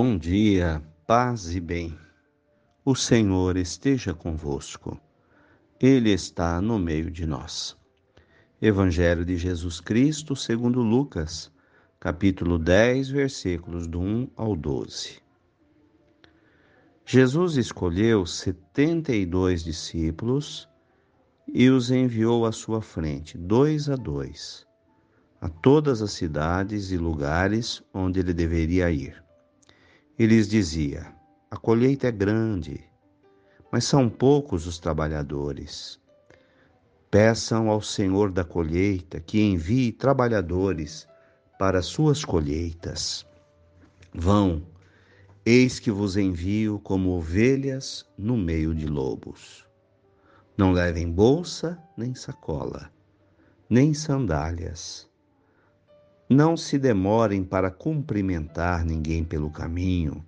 Bom dia, paz e bem. O Senhor esteja convosco. Ele está no meio de nós. Evangelho de Jesus Cristo, segundo Lucas, capítulo 10, versículos do 1 ao 12. Jesus escolheu setenta e dois discípulos e os enviou à sua frente, dois a dois, a todas as cidades e lugares onde ele deveria ir e lhes dizia: A colheita é grande, mas são poucos os trabalhadores. Peçam ao Senhor da colheita que envie trabalhadores para suas colheitas. Vão, eis que vos envio como ovelhas no meio de lobos. Não levem bolsa nem sacola, nem sandálias não se demorem para cumprimentar ninguém pelo caminho.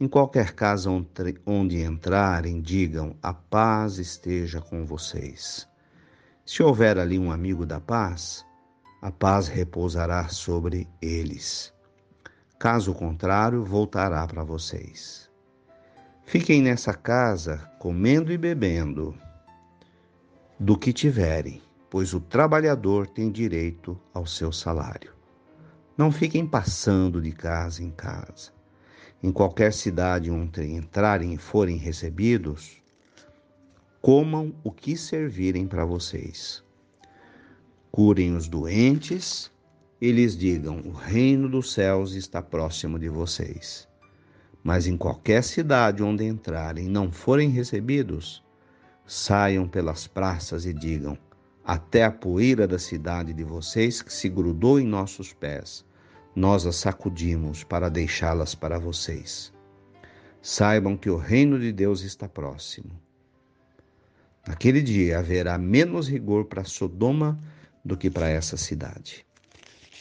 Em qualquer casa onde entrarem, digam: A paz esteja com vocês. Se houver ali um amigo da paz, a paz repousará sobre eles. Caso contrário, voltará para vocês. Fiquem nessa casa, comendo e bebendo do que tiverem, pois o trabalhador tem direito ao seu salário. Não fiquem passando de casa em casa. Em qualquer cidade onde entrarem e forem recebidos, comam o que servirem para vocês. Curem os doentes e lhes digam: o reino dos céus está próximo de vocês. Mas em qualquer cidade onde entrarem e não forem recebidos, saiam pelas praças e digam: até a poeira da cidade de vocês que se grudou em nossos pés nós as sacudimos para deixá-las para vocês. Saibam que o reino de Deus está próximo. Naquele dia haverá menos rigor para Sodoma do que para essa cidade.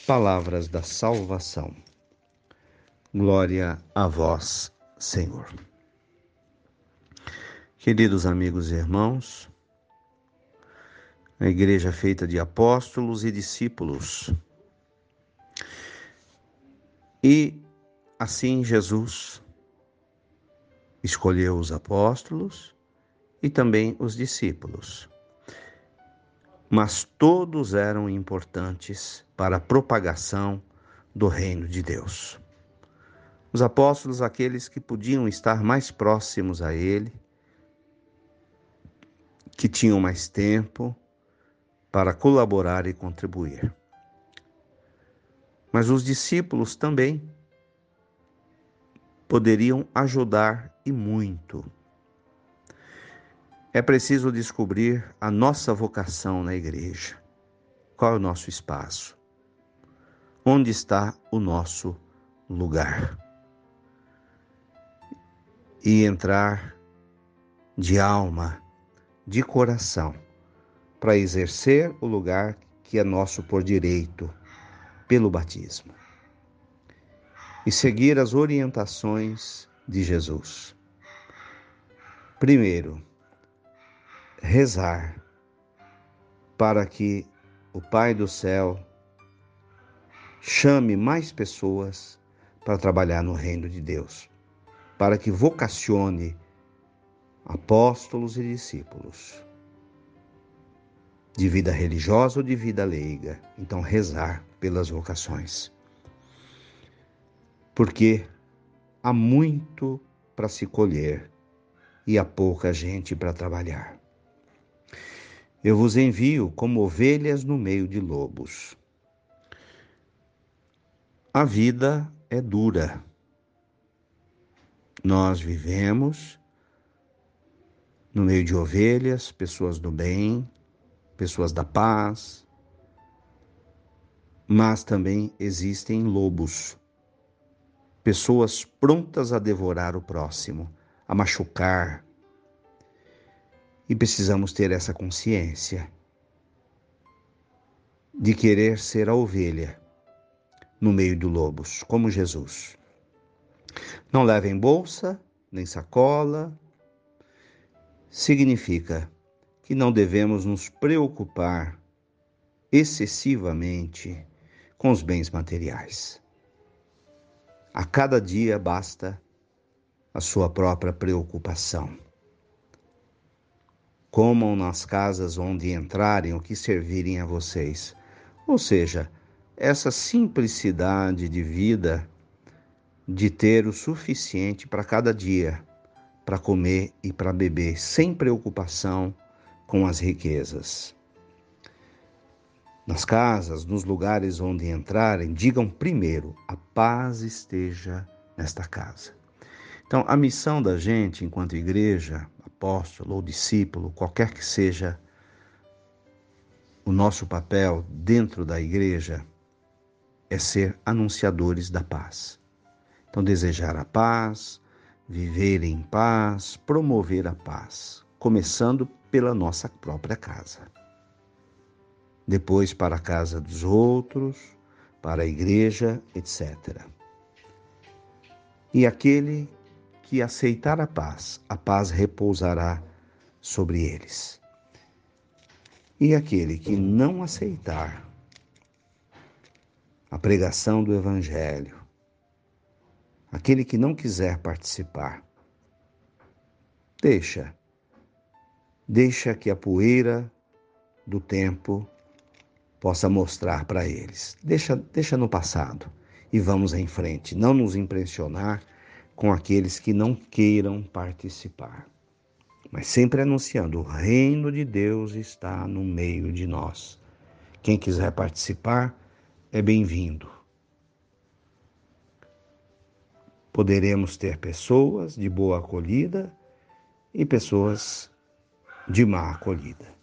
Palavras da salvação. Glória a vós, Senhor. Queridos amigos e irmãos, a igreja feita de apóstolos e discípulos e assim Jesus escolheu os apóstolos e também os discípulos. Mas todos eram importantes para a propagação do reino de Deus. Os apóstolos, aqueles que podiam estar mais próximos a Ele, que tinham mais tempo para colaborar e contribuir. Mas os discípulos também poderiam ajudar e muito. É preciso descobrir a nossa vocação na igreja. Qual é o nosso espaço? Onde está o nosso lugar? E entrar de alma, de coração, para exercer o lugar que é nosso por direito pelo batismo e seguir as orientações de Jesus. Primeiro, rezar para que o Pai do céu chame mais pessoas para trabalhar no reino de Deus, para que vocacione apóstolos e discípulos de vida religiosa ou de vida leiga. Então, rezar pelas vocações. Porque há muito para se colher e há pouca gente para trabalhar. Eu vos envio como ovelhas no meio de lobos. A vida é dura. Nós vivemos no meio de ovelhas, pessoas do bem, pessoas da paz, mas também existem lobos, pessoas prontas a devorar o próximo, a machucar. E precisamos ter essa consciência de querer ser a ovelha no meio de lobos, como Jesus. Não levem bolsa, nem sacola. Significa que não devemos nos preocupar excessivamente com os bens materiais. A cada dia basta a sua própria preocupação. Comam nas casas onde entrarem o que servirem a vocês. Ou seja, essa simplicidade de vida de ter o suficiente para cada dia, para comer e para beber, sem preocupação com as riquezas. Nas casas, nos lugares onde entrarem, digam primeiro: a paz esteja nesta casa. Então, a missão da gente, enquanto igreja, apóstolo ou discípulo, qualquer que seja o nosso papel dentro da igreja, é ser anunciadores da paz. Então, desejar a paz, viver em paz, promover a paz, começando pela nossa própria casa. Depois para a casa dos outros, para a igreja, etc. E aquele que aceitar a paz, a paz repousará sobre eles. E aquele que não aceitar a pregação do Evangelho, aquele que não quiser participar, deixa, deixa que a poeira do tempo possa mostrar para eles. Deixa, deixa no passado e vamos em frente, não nos impressionar com aqueles que não queiram participar. Mas sempre anunciando: o reino de Deus está no meio de nós. Quem quiser participar é bem-vindo. Poderemos ter pessoas de boa acolhida e pessoas de má acolhida.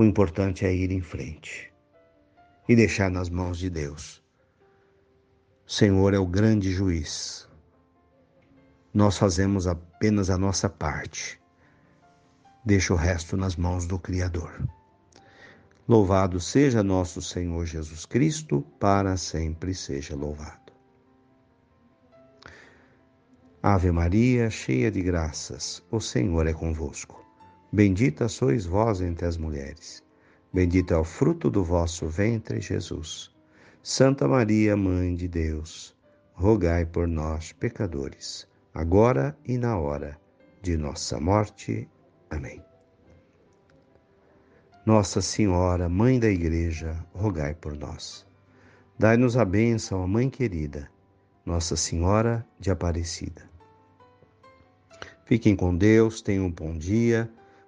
O importante é ir em frente e deixar nas mãos de Deus. O Senhor é o grande juiz nós fazemos apenas a nossa parte. Deixa o resto nas mãos do Criador. Louvado seja nosso Senhor Jesus Cristo, para sempre seja louvado. Ave Maria, cheia de graças, o Senhor é convosco. Bendita sois vós entre as mulheres. Bendito é o fruto do vosso ventre, Jesus. Santa Maria, Mãe de Deus, rogai por nós, pecadores agora e na hora de nossa morte. Amém. Nossa Senhora, Mãe da Igreja, rogai por nós. Dai-nos a bênção, a Mãe querida, Nossa Senhora de Aparecida. Fiquem com Deus, tenham um bom dia,